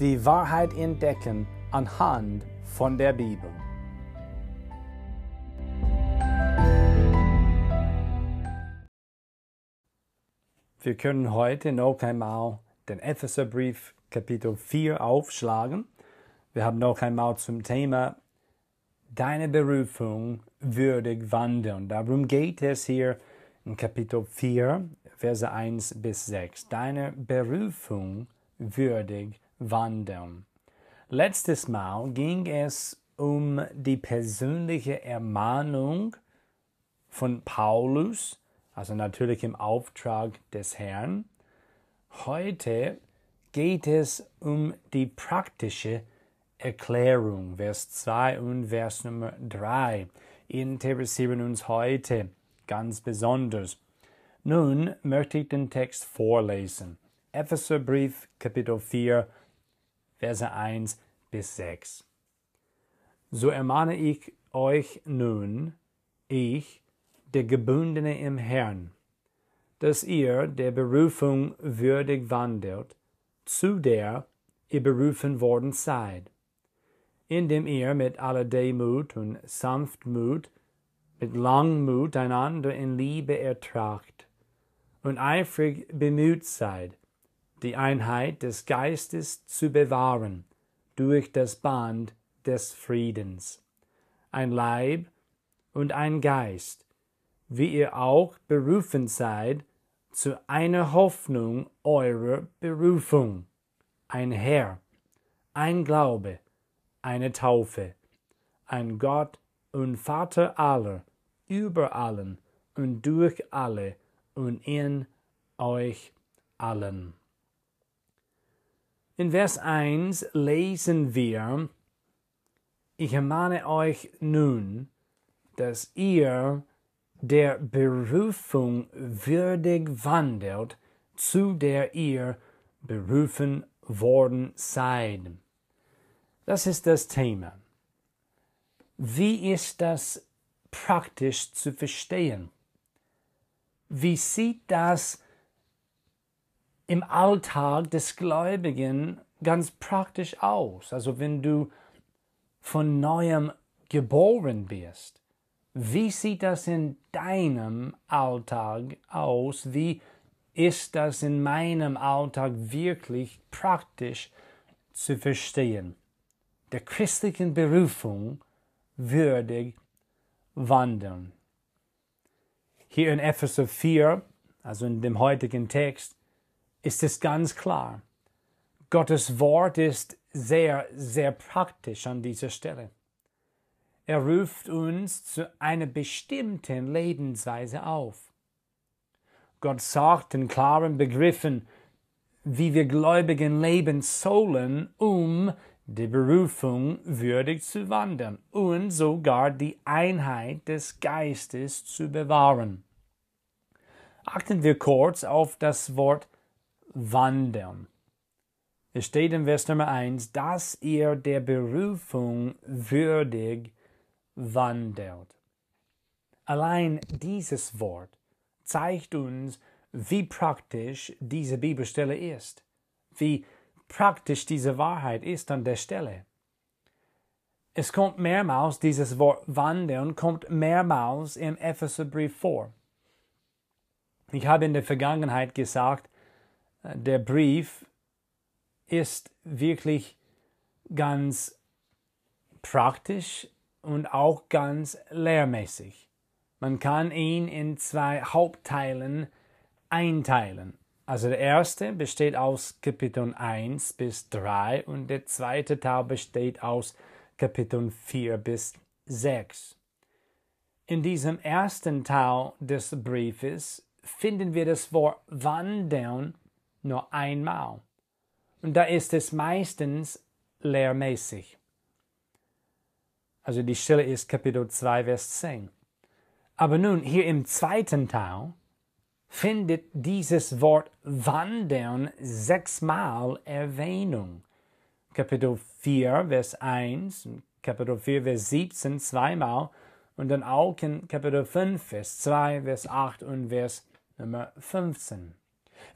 die Wahrheit entdecken anhand von der Bibel. Wir können heute noch einmal den Epheserbrief Kapitel 4 aufschlagen. Wir haben noch einmal zum Thema Deine Berufung würdig wandeln. Darum geht es hier in Kapitel 4, Verse 1 bis 6. Deine Berufung würdig wandeln. Letztes Mal ging es um die persönliche Ermahnung von Paulus, also natürlich im Auftrag des Herrn. Heute geht es um die praktische Erklärung, Vers 2 und Vers Nummer 3 interessieren uns heute ganz besonders. Nun möchte ich den Text vorlesen. Epheserbrief Kapitel 4 Verse 1 bis 6. So ermahne ich euch nun, ich, der Gebundene im Herrn, dass ihr der Berufung würdig wandelt, zu der ihr berufen worden seid, indem ihr mit aller Demut und Sanftmut, mit Langmut einander in Liebe ertragt und eifrig bemüht seid, die Einheit des Geistes zu bewahren durch das Band des Friedens. Ein Leib und ein Geist, wie ihr auch berufen seid zu einer Hoffnung eurer Berufung, ein Herr, ein Glaube, eine Taufe, ein Gott und Vater aller, über allen und durch alle und in euch allen. In Vers 1 lesen wir, ich ermahne euch nun, dass ihr der Berufung würdig wandelt, zu der ihr berufen worden seid. Das ist das Thema. Wie ist das praktisch zu verstehen? Wie sieht das im Alltag des Gläubigen ganz praktisch aus. Also wenn du von neuem geboren bist, wie sieht das in deinem Alltag aus? Wie ist das in meinem Alltag wirklich praktisch zu verstehen? Der christlichen Berufung würdig wandeln. Hier in Epheser 4, also in dem heutigen Text, ist es ganz klar. Gottes Wort ist sehr, sehr praktisch an dieser Stelle. Er ruft uns zu einer bestimmten Lebensweise auf. Gott sagt in klaren Begriffen, wie wir Gläubigen leben sollen, um die Berufung würdig zu wandeln und sogar die Einheit des Geistes zu bewahren. Achten wir kurz auf das Wort wandeln. Es steht in Vers Nummer 1, dass ihr der Berufung würdig wandelt. Allein dieses Wort zeigt uns, wie praktisch diese Bibelstelle ist, wie praktisch diese Wahrheit ist an der Stelle. Es kommt mehrmals, dieses Wort wandeln kommt mehrmals im Epheserbrief vor. Ich habe in der Vergangenheit gesagt, der Brief ist wirklich ganz praktisch und auch ganz lehrmäßig. Man kann ihn in zwei Hauptteilen einteilen. Also der erste besteht aus Kapitel 1 bis 3 und der zweite Teil besteht aus Kapitel 4 bis 6. In diesem ersten Teil des Briefes finden wir das Wort wandeln nur einmal. Und da ist es meistens lehrmäßig. Also die Stelle ist Kapitel 2, Vers 10. Aber nun, hier im zweiten Teil findet dieses Wort wandern sechsmal Erwähnung. Kapitel 4, Vers 1, Kapitel 4, Vers 17 zweimal und dann auch in Kapitel 5, Vers 2, Vers 8 und Vers Nummer 15.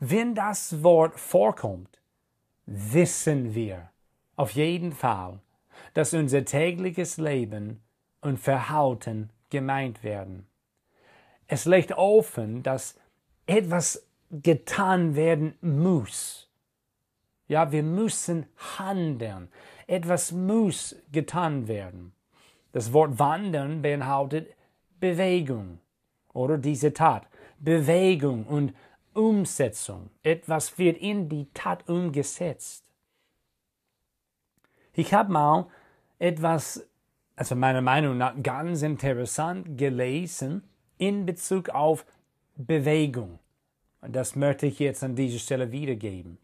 Wenn das Wort vorkommt, wissen wir auf jeden Fall, dass unser tägliches Leben und Verhalten gemeint werden. Es legt offen, dass etwas getan werden muss. Ja, wir müssen handeln. Etwas muss getan werden. Das Wort wandern beinhaltet Bewegung oder diese Tat. Bewegung und Umsetzung. Etwas wird in die Tat umgesetzt. Ich habe mal etwas, also meiner Meinung nach ganz interessant gelesen in Bezug auf Bewegung. Und das möchte ich jetzt an dieser Stelle wiedergeben.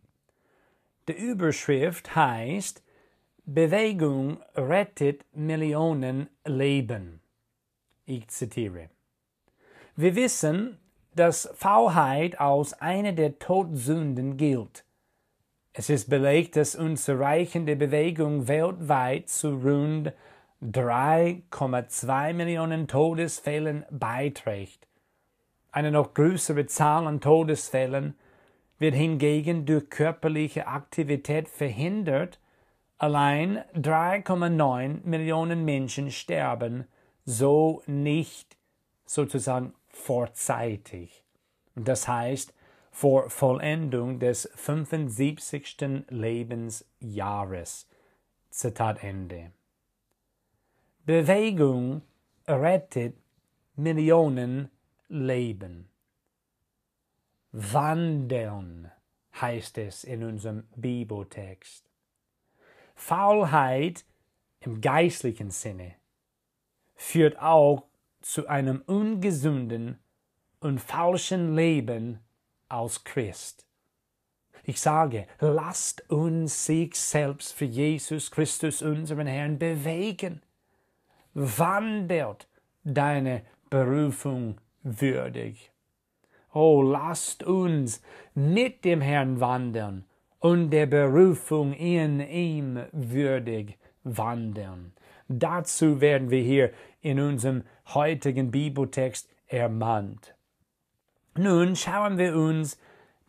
Die Überschrift heißt Bewegung rettet Millionen Leben. Ich zitiere. Wir wissen, dass Faulheit als eine der Todsünden gilt. Es ist belegt, dass unzureichende Bewegung weltweit zu rund 3,2 Millionen Todesfällen beiträgt. Eine noch größere Zahl an Todesfällen wird hingegen durch körperliche Aktivität verhindert. Allein 3,9 Millionen Menschen sterben so nicht sozusagen vorzeitig. Das heißt vor Vollendung des 75. Lebensjahres. Zitat Ende. Bewegung rettet Millionen Leben. Wandeln heißt es in unserem Bibeltext. Faulheit im geistlichen Sinne führt auch zu einem ungesunden und falschen Leben als Christ. Ich sage, lasst uns sich selbst für Jesus Christus, unseren Herrn, bewegen. Wandelt deine Berufung würdig. Oh, lasst uns mit dem Herrn wandeln und der Berufung in ihm würdig wandeln. Dazu werden wir hier in unserem heutigen Bibeltext ermahnt. Nun schauen wir uns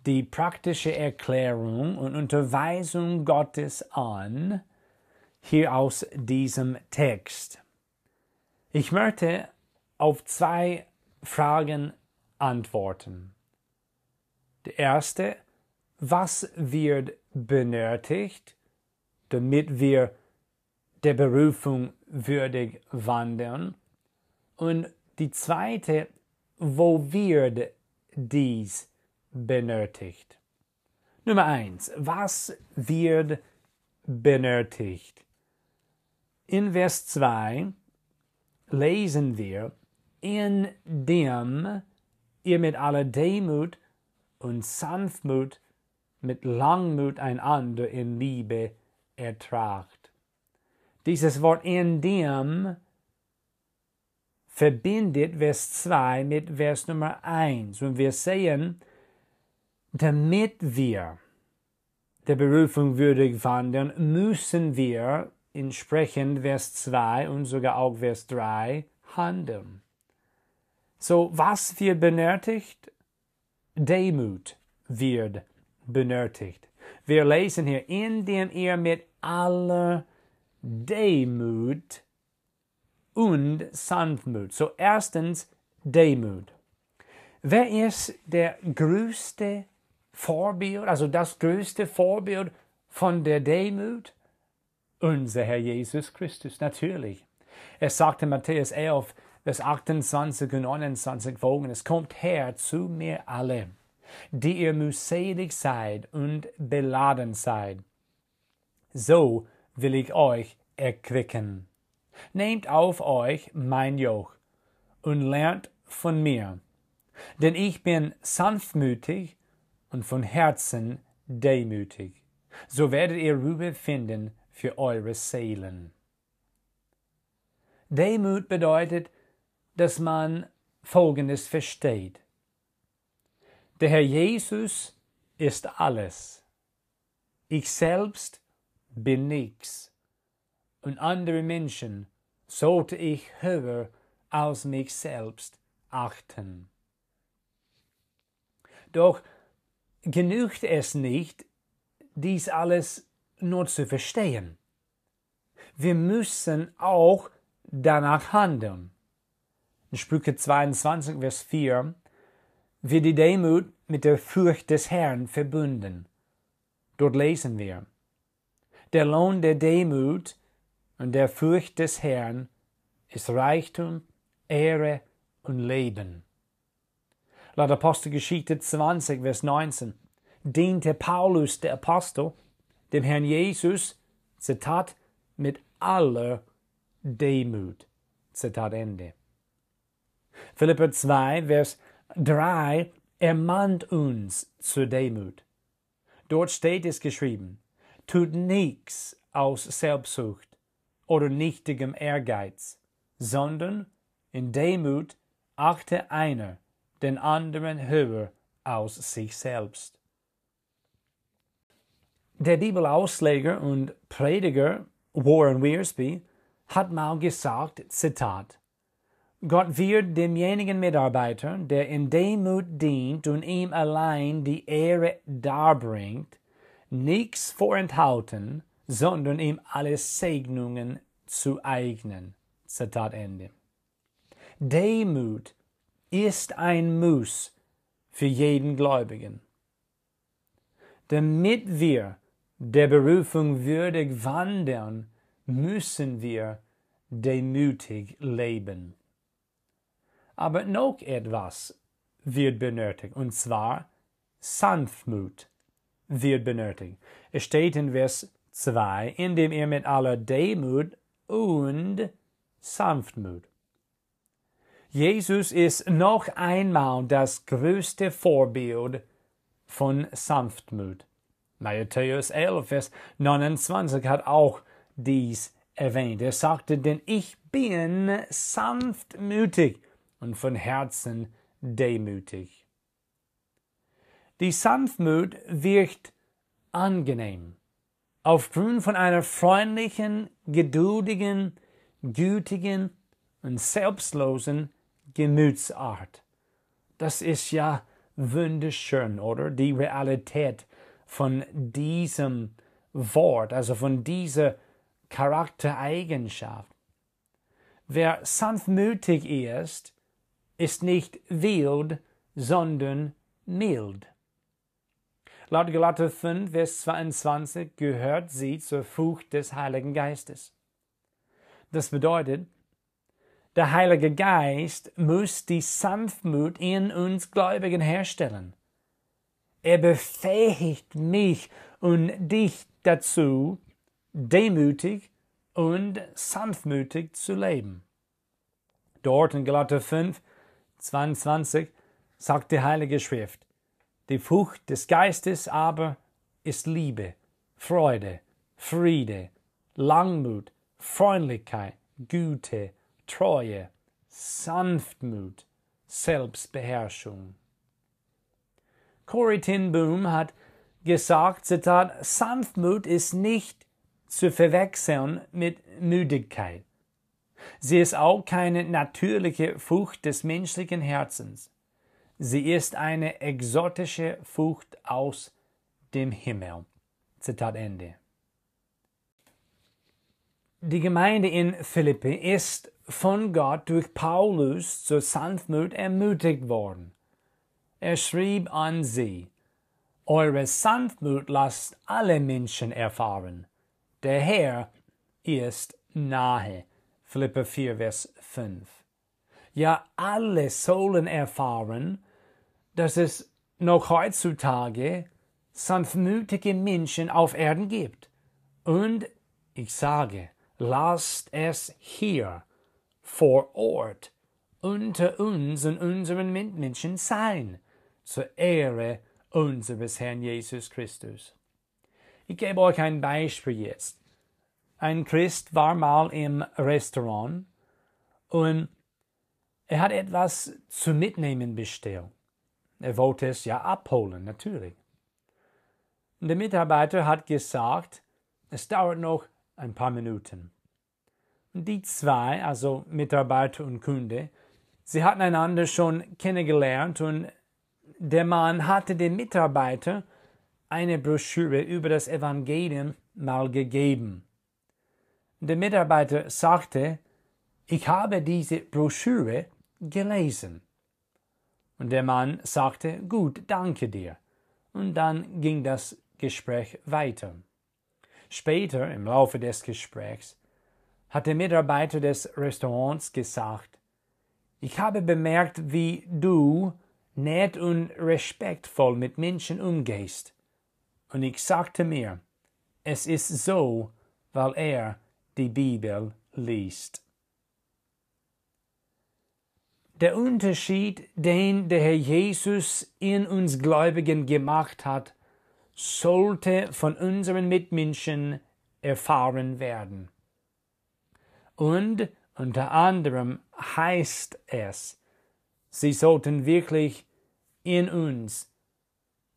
die praktische Erklärung und Unterweisung Gottes an, hier aus diesem Text. Ich möchte auf zwei Fragen antworten. Die erste, was wird benötigt, damit wir der Berufung würdig wandeln? Und die zweite, wo wird dies benötigt? Nummer eins, was wird benötigt? In Vers 2 lesen wir, indem ihr mit aller Demut und Sanftmut mit Langmut einander in Liebe ertragt. Dieses Wort indem verbindet Vers 2 mit Vers Nummer 1 und wir sehen, damit wir der Berufung würdig wandeln, müssen wir entsprechend Vers 2 und sogar auch Vers 3 handeln. So, was wird benötigt? Demut wird benötigt. Wir lesen hier, indem ihr mit aller Demut und Sanftmut. So, erstens Demut. Wer ist der größte Vorbild, also das größte Vorbild von der Demut? Unser Herr Jesus Christus, natürlich. Er sagte Matthäus 11, Vers 28 und 29 folgendes. Kommt her zu mir alle, die ihr mühselig seid und beladen seid. So will ich euch erquicken. Nehmt auf euch mein Joch und lernt von mir, denn ich bin sanftmütig und von Herzen demütig. So werdet ihr Ruhe finden für eure Seelen. Demut bedeutet, dass man Folgendes versteht. Der Herr Jesus ist alles. Ich selbst bin. Und andere Menschen sollte ich höher als mich selbst achten. Doch genügt es nicht, dies alles nur zu verstehen. Wir müssen auch danach handeln. In Sprüche 22, Vers 4 wird die Demut mit der Furcht des Herrn verbunden. Dort lesen wir, der Lohn der Demut und der Furcht des Herrn ist Reichtum, Ehre und Leben. Laut Apostelgeschichte 20, Vers 19 diente Paulus der Apostel dem Herrn Jesus, Zitat, mit aller Demut. Zitat Ende. Philipper 2, Vers 3 ermahnt uns zur Demut. Dort steht es geschrieben, tut nichts aus Selbstsucht oder nichtigem Ehrgeiz, sondern in Demut achte einer den anderen höher aus sich selbst. Der Bibelausleger und Prediger Warren Wiersbe hat mal gesagt, Zitat, Gott wird demjenigen Mitarbeiter, der in Demut dient und ihm allein die Ehre darbringt, nichts vorenthalten, sondern ihm alle Segnungen zu eignen. Zitat Ende. Demut ist ein Muss für jeden Gläubigen. Damit wir der Berufung würdig wandeln, müssen wir demütig leben. Aber noch etwas wird benötigt, und zwar Sanftmut wird benötigt. Es steht in Vers 2, indem ihr mit aller Demut und Sanftmut. Jesus ist noch einmal das größte Vorbild von Sanftmut. Matthäus 11, Vers 29 hat auch dies erwähnt. Er sagte, denn ich bin sanftmütig und von Herzen demütig. Die Sanftmut wirkt angenehm, aufgrund von einer freundlichen, geduldigen, gütigen und selbstlosen Gemütsart. Das ist ja wunderschön, oder? Die Realität von diesem Wort, also von dieser Charaktereigenschaft. Wer sanftmütig ist, ist nicht wild, sondern mild. Laut Galater 5, Vers 22 gehört sie zur Frucht des Heiligen Geistes. Das bedeutet, der Heilige Geist muss die Sanftmut in uns Gläubigen herstellen. Er befähigt mich und dich dazu, demütig und sanftmütig zu leben. Dort in Galater 5, 22 sagt die Heilige Schrift, die Frucht des Geistes aber ist Liebe, Freude, Friede, Langmut, Freundlichkeit, Güte, Treue, Sanftmut, Selbstbeherrschung. Corrie ten Boom hat gesagt, Zitat, Sanftmut ist nicht zu verwechseln mit Müdigkeit. Sie ist auch keine natürliche Frucht des menschlichen Herzens. Sie ist eine exotische Frucht aus dem Himmel. Zitat Ende. Die Gemeinde in Philippi ist von Gott durch Paulus zur Sanftmut ermutigt worden. Er schrieb an sie, Eure Sanftmut lasst alle Menschen erfahren. Der Herr ist nahe. Philipper 4, Vers 5. Ja, alle sollen erfahren, dass es noch heutzutage sanftmütige Menschen auf Erden gibt. Und ich sage, lasst es hier vor Ort unter uns und unseren Mitmenschen sein, zur Ehre unseres Herrn Jesus Christus. Ich gebe euch ein Beispiel jetzt. Ein Christ war mal im Restaurant und er hat etwas zu mitnehmen bestellt. Er wollte es ja abholen, natürlich. Der Mitarbeiter hat gesagt, es dauert noch ein paar Minuten. Die zwei, also Mitarbeiter und Kunde, sie hatten einander schon kennengelernt und der Mann hatte dem Mitarbeiter eine Broschüre über das Evangelium mal gegeben. Der Mitarbeiter sagte, ich habe diese Broschüre gelesen. Und der Mann sagte, gut, danke dir. Und dann ging das Gespräch weiter. Später, im Laufe des Gesprächs, hat der Mitarbeiter des Restaurants gesagt, ich habe bemerkt, wie du nett und respektvoll mit Menschen umgehst. Und ich sagte mir, es ist so, weil er die Bibel liest. Der Unterschied, den der Herr Jesus in uns Gläubigen gemacht hat, sollte von unseren Mitmenschen erfahren werden. Und unter anderem heißt es, sie sollten wirklich in uns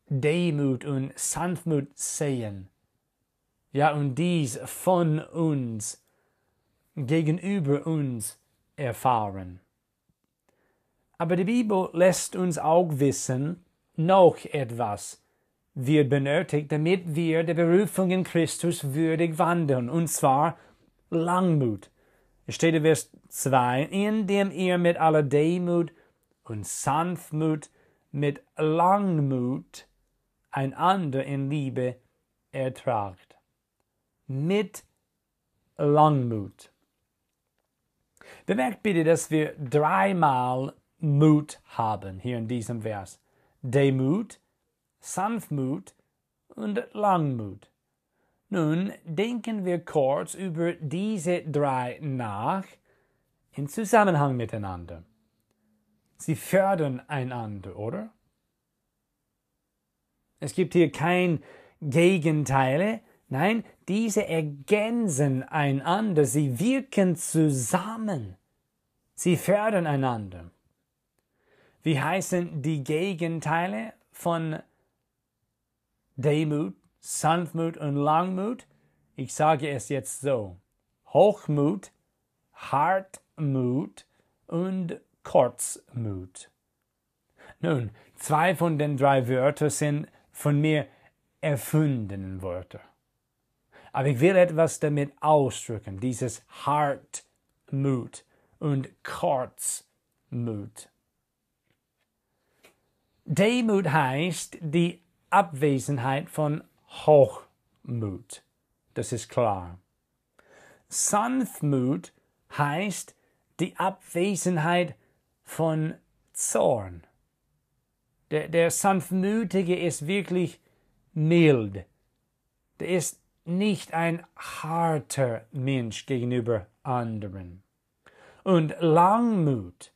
Demut und Sanftmut sehen. Ja, und dies von uns, gegenüber uns erfahren. Aber die Bibel lässt uns auch wissen, noch etwas wird benötigt, damit wir der Berufung in Christus würdig wandeln, und zwar Langmut. Es steht in Vers 2, indem ihr mit aller Demut und Sanftmut, mit Langmut einander in Liebe ertragt. Mit Langmut. Bemerkt bitte, dass wir dreimal Mut haben hier in diesem Vers. Demut, Sanftmut und Langmut. Nun denken wir kurz über diese drei nach in Zusammenhang miteinander. Sie fördern einander, oder? Es gibt hier kein Gegenteile, nein, diese ergänzen einander, sie wirken zusammen, sie fördern einander. Wie heißen die Gegenteile von Demut, Sanftmut und Langmut? Ich sage es jetzt so. Hochmut, Hartmut und Kurzmut. Nun, zwei von den drei Wörtern sind von mir erfundenen Wörter. Aber ich will etwas damit ausdrücken, dieses Hartmut und Kurzmut. Demut heißt die Abwesenheit von Hochmut. Das ist klar. Sanftmut heißt die Abwesenheit von Zorn. Der, der Sanftmütige ist wirklich mild. Der ist nicht ein harter Mensch gegenüber anderen. Und Langmut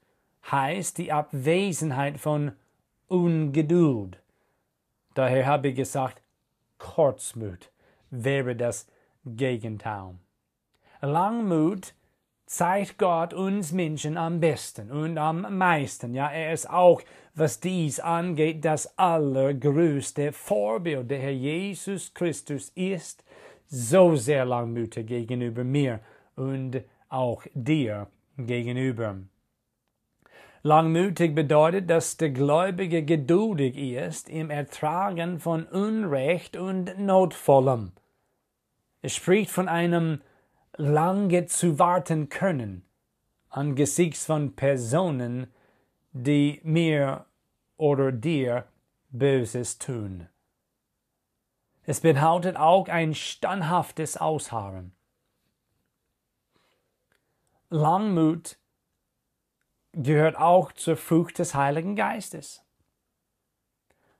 heißt die Abwesenheit von Ungeduld. Daher habe ich gesagt, Kurzmut wäre das Gegenteil. Langmut zeigt Gott uns Menschen am besten und am meisten. Ja, er ist auch, was dies angeht, das allergrößte Vorbild. Der Herr Jesus Christus ist so sehr langmütig gegenüber mir und auch dir gegenüber. Langmütig bedeutet, dass der Gläubige geduldig ist im Ertragen von Unrecht und Notvollem. Es spricht von einem lange zu warten können angesichts von Personen, die mir oder dir Böses tun. Es beinhaltet auch ein standhaftes Ausharren. Langmut gehört auch zur Frucht des Heiligen Geistes.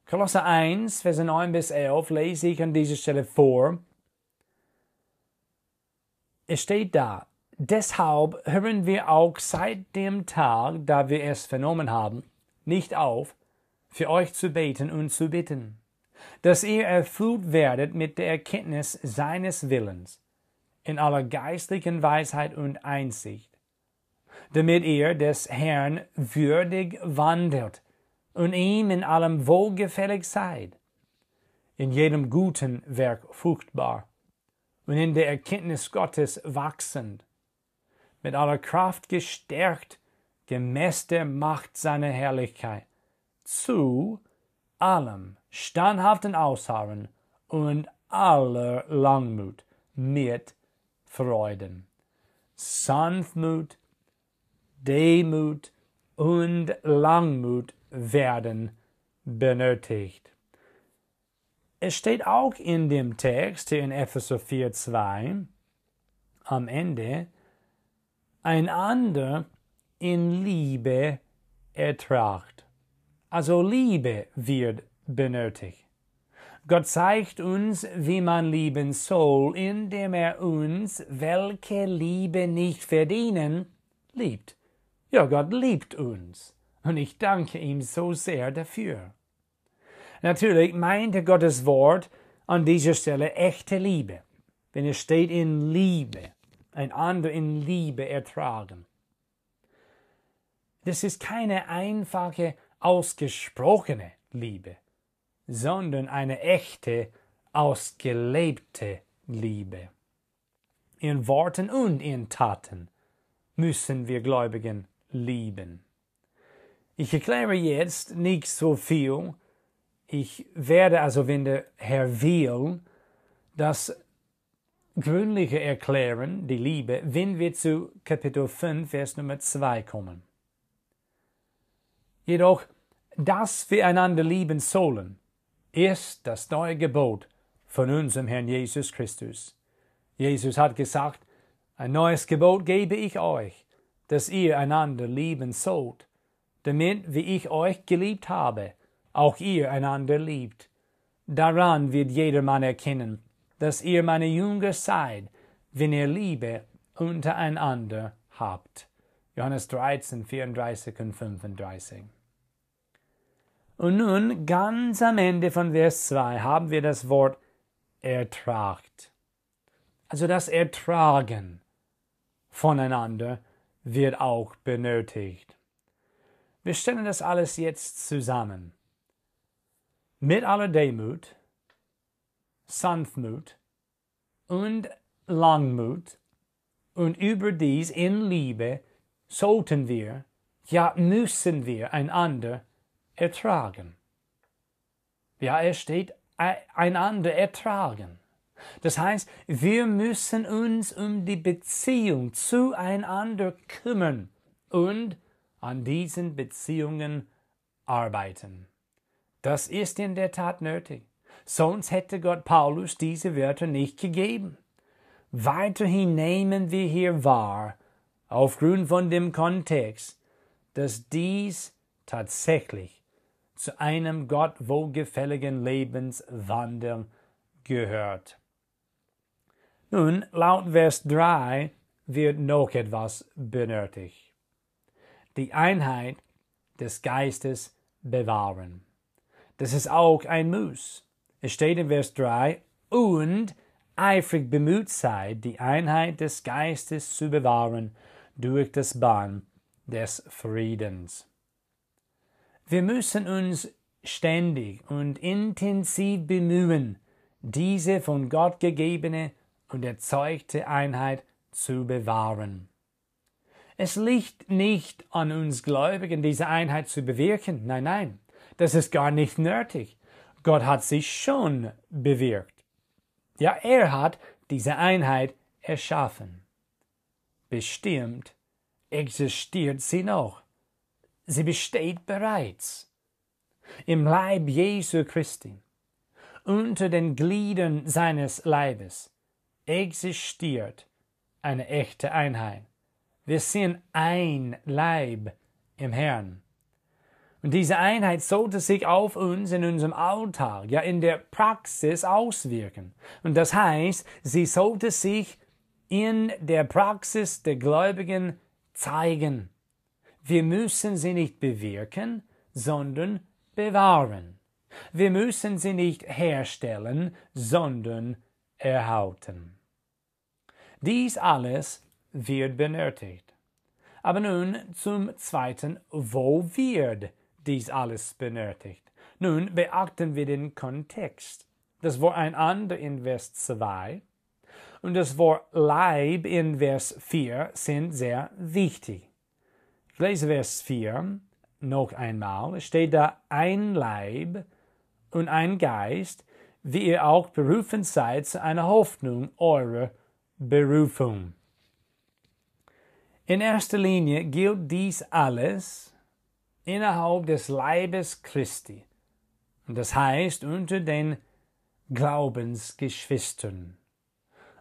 Kolosser 1, Verse 9 bis 11 lese ich an dieser Stelle vor. Es steht da, deshalb hören wir auch seit dem Tag, da wir es vernommen haben, nicht auf, für euch zu beten und zu bitten, dass ihr erfüllt werdet mit der Erkenntnis seines Willens in aller geistlichen Weisheit und Einsicht, damit ihr des Herrn würdig wandelt und ihm in allem wohlgefällig seid, in jedem guten Werk fruchtbar und in der Erkenntnis Gottes wachsend, mit aller Kraft gestärkt, gemäß der Macht seiner Herrlichkeit, zu allem standhaften Ausharren und aller Langmut mit Freuden, Sanftmut, Demut und Langmut werden benötigt. Es steht auch in dem Text hier in Epheser 4,2 am Ende, einander in Liebe ertragt. Also Liebe wird benötigt. Gott zeigt uns, wie man lieben soll, indem er uns, welche Liebe nicht verdienen, liebt. Ja, Gott liebt uns. Und ich danke ihm so sehr dafür. Natürlich meinte Gottes Wort an dieser Stelle echte Liebe, wenn es steht in Liebe, einander in Liebe ertragen. Das ist keine einfache, ausgesprochene Liebe, sondern eine echte, ausgelebte Liebe. In Worten und in Taten müssen wir Gläubigen lieben. Ich erkläre jetzt nicht so viel. Ich werde also, wenn der Herr will, das gründliche erklären, die Liebe, wenn wir zu Kapitel 5, Vers Nummer 2 kommen. Jedoch, dass wir einander lieben sollen, ist das neue Gebot von unserem Herrn Jesus Christus. Jesus hat gesagt, ein neues Gebot gebe ich euch, dass ihr einander lieben sollt damit, wie ich euch geliebt habe, auch ihr einander liebt. Daran wird jedermann erkennen, dass ihr meine Jünger seid, wenn ihr Liebe untereinander habt. Johannes 13, 34 und 35. Und nun, ganz am Ende von Vers 2 haben wir das Wort ertragt. Also das Ertragen voneinander wird auch benötigt. Wir stellen das alles jetzt zusammen. Mit aller Demut, Sanftmut und Langmut und überdies in Liebe sollten wir, ja müssen wir einander ertragen. Ja, es steht einander ertragen. Das heißt, wir müssen uns um die Beziehung zueinander kümmern und an diesen Beziehungen arbeiten. Das ist in der Tat nötig. Sonst hätte Gott Paulus diese Wörter nicht gegeben. Weiterhin nehmen wir hier wahr, aufgrund von dem Kontext, dass dies tatsächlich zu einem Gott wohlgefälligen Lebenswandel gehört. Nun, laut Vers 3 wird noch etwas benötigt die Einheit des Geistes bewahren. Das ist auch ein Muss. Es steht in Vers 3, und eifrig bemüht seid, die Einheit des Geistes zu bewahren durch das Bahn des Friedens. Wir müssen uns ständig und intensiv bemühen, diese von Gott gegebene und erzeugte Einheit zu bewahren. Es liegt nicht an uns Gläubigen, diese Einheit zu bewirken. Nein, nein, das ist gar nicht nötig. Gott hat sie schon bewirkt. Ja, er hat diese Einheit erschaffen. Bestimmt existiert sie noch. Sie besteht bereits. Im Leib Jesu Christi, unter den Gliedern seines Leibes, existiert eine echte Einheit. Wir sind ein Leib im Herrn. Und diese Einheit sollte sich auf uns in unserem Alltag, ja in der Praxis auswirken. Und das heißt, sie sollte sich in der Praxis der Gläubigen zeigen. Wir müssen sie nicht bewirken, sondern bewahren. Wir müssen sie nicht herstellen, sondern erhalten. Dies alles wird benötigt. Aber nun zum zweiten, wo wird dies alles benötigt? Nun beachten wir den Kontext. Das Wort einander in Vers 2 und das Wort Leib in Vers 4 sind sehr wichtig. Ich lese Vers 4 noch einmal. Es steht da ein Leib und ein Geist, wie ihr auch berufen seid zu einer Hoffnung eurer Berufung. In erster Linie gilt dies alles innerhalb des Leibes Christi, das heißt unter den Glaubensgeschwistern,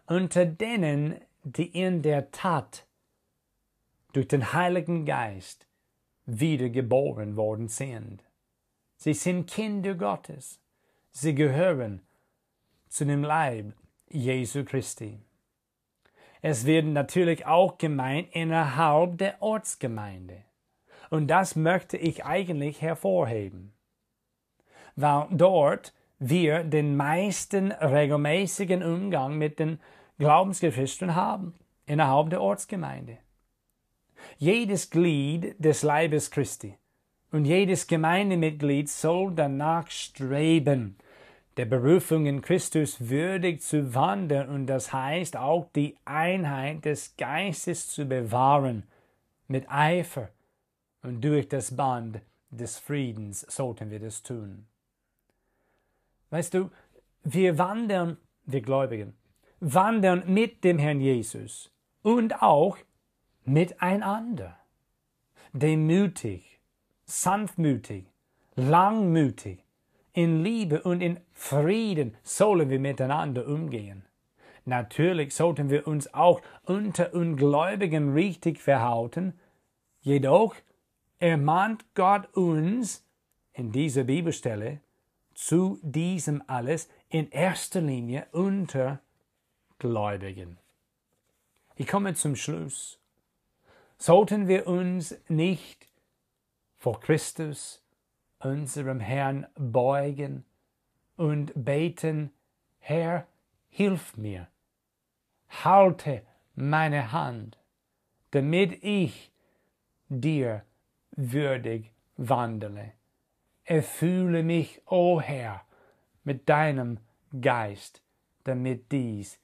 unter denen, die in der Tat durch den Heiligen Geist wiedergeboren worden sind. Sie sind Kinder Gottes. Sie gehören zu dem Leib Jesu Christi. Es wird natürlich auch gemeint innerhalb der Ortsgemeinde. Und das möchte ich eigentlich hervorheben. Weil dort wir den meisten regelmäßigen Umgang mit den Glaubensgeschwistern haben, innerhalb der Ortsgemeinde. Jedes Glied des Leibes Christi und jedes Gemeindemitglied soll danach streben, der Berufung in Christus würdig zu wandeln und das heißt auch die Einheit des Geistes zu bewahren mit Eifer und durch das Band des Friedens sollten wir das tun. Weißt du, wir wandern, wir Gläubigen, wandern mit dem Herrn Jesus und auch miteinander. Demütig, sanftmütig, langmütig, in Liebe und in Frieden sollen wir miteinander umgehen. Natürlich sollten wir uns auch unter Ungläubigen richtig verhalten, jedoch ermahnt Gott uns in dieser Bibelstelle zu diesem alles in erster Linie unter Gläubigen. Ich komme zum Schluss. Sollten wir uns nicht vor Christus unserem Herrn beugen und beten, Herr, hilf mir, halte meine Hand, damit ich dir würdig wandele. Erfühle mich, o oh Herr, mit deinem Geist, damit dies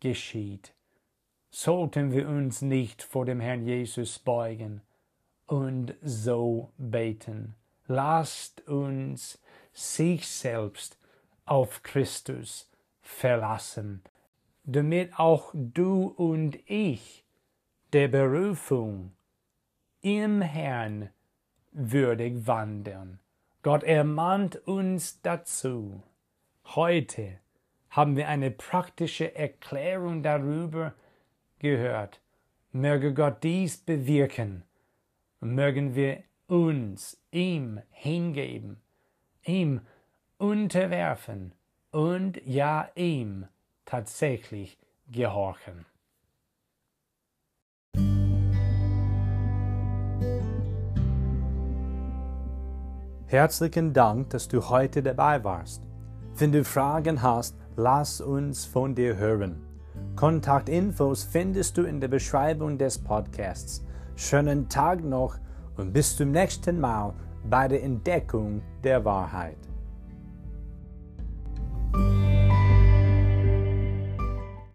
geschieht. Sollten wir uns nicht vor dem Herrn Jesus beugen und so beten lasst uns sich selbst auf Christus verlassen, damit auch du und ich der Berufung im Herrn würdig wandeln. Gott ermahnt uns dazu. Heute haben wir eine praktische Erklärung darüber gehört. Möge Gott dies bewirken. Mögen wir uns ihm hingeben, ihm unterwerfen und ja ihm tatsächlich gehorchen. Herzlichen Dank, dass du heute dabei warst. Wenn du Fragen hast, lass uns von dir hören. Kontaktinfos findest du in der Beschreibung des Podcasts. Schönen Tag noch und bis zum nächsten Mal bei der Entdeckung der Wahrheit.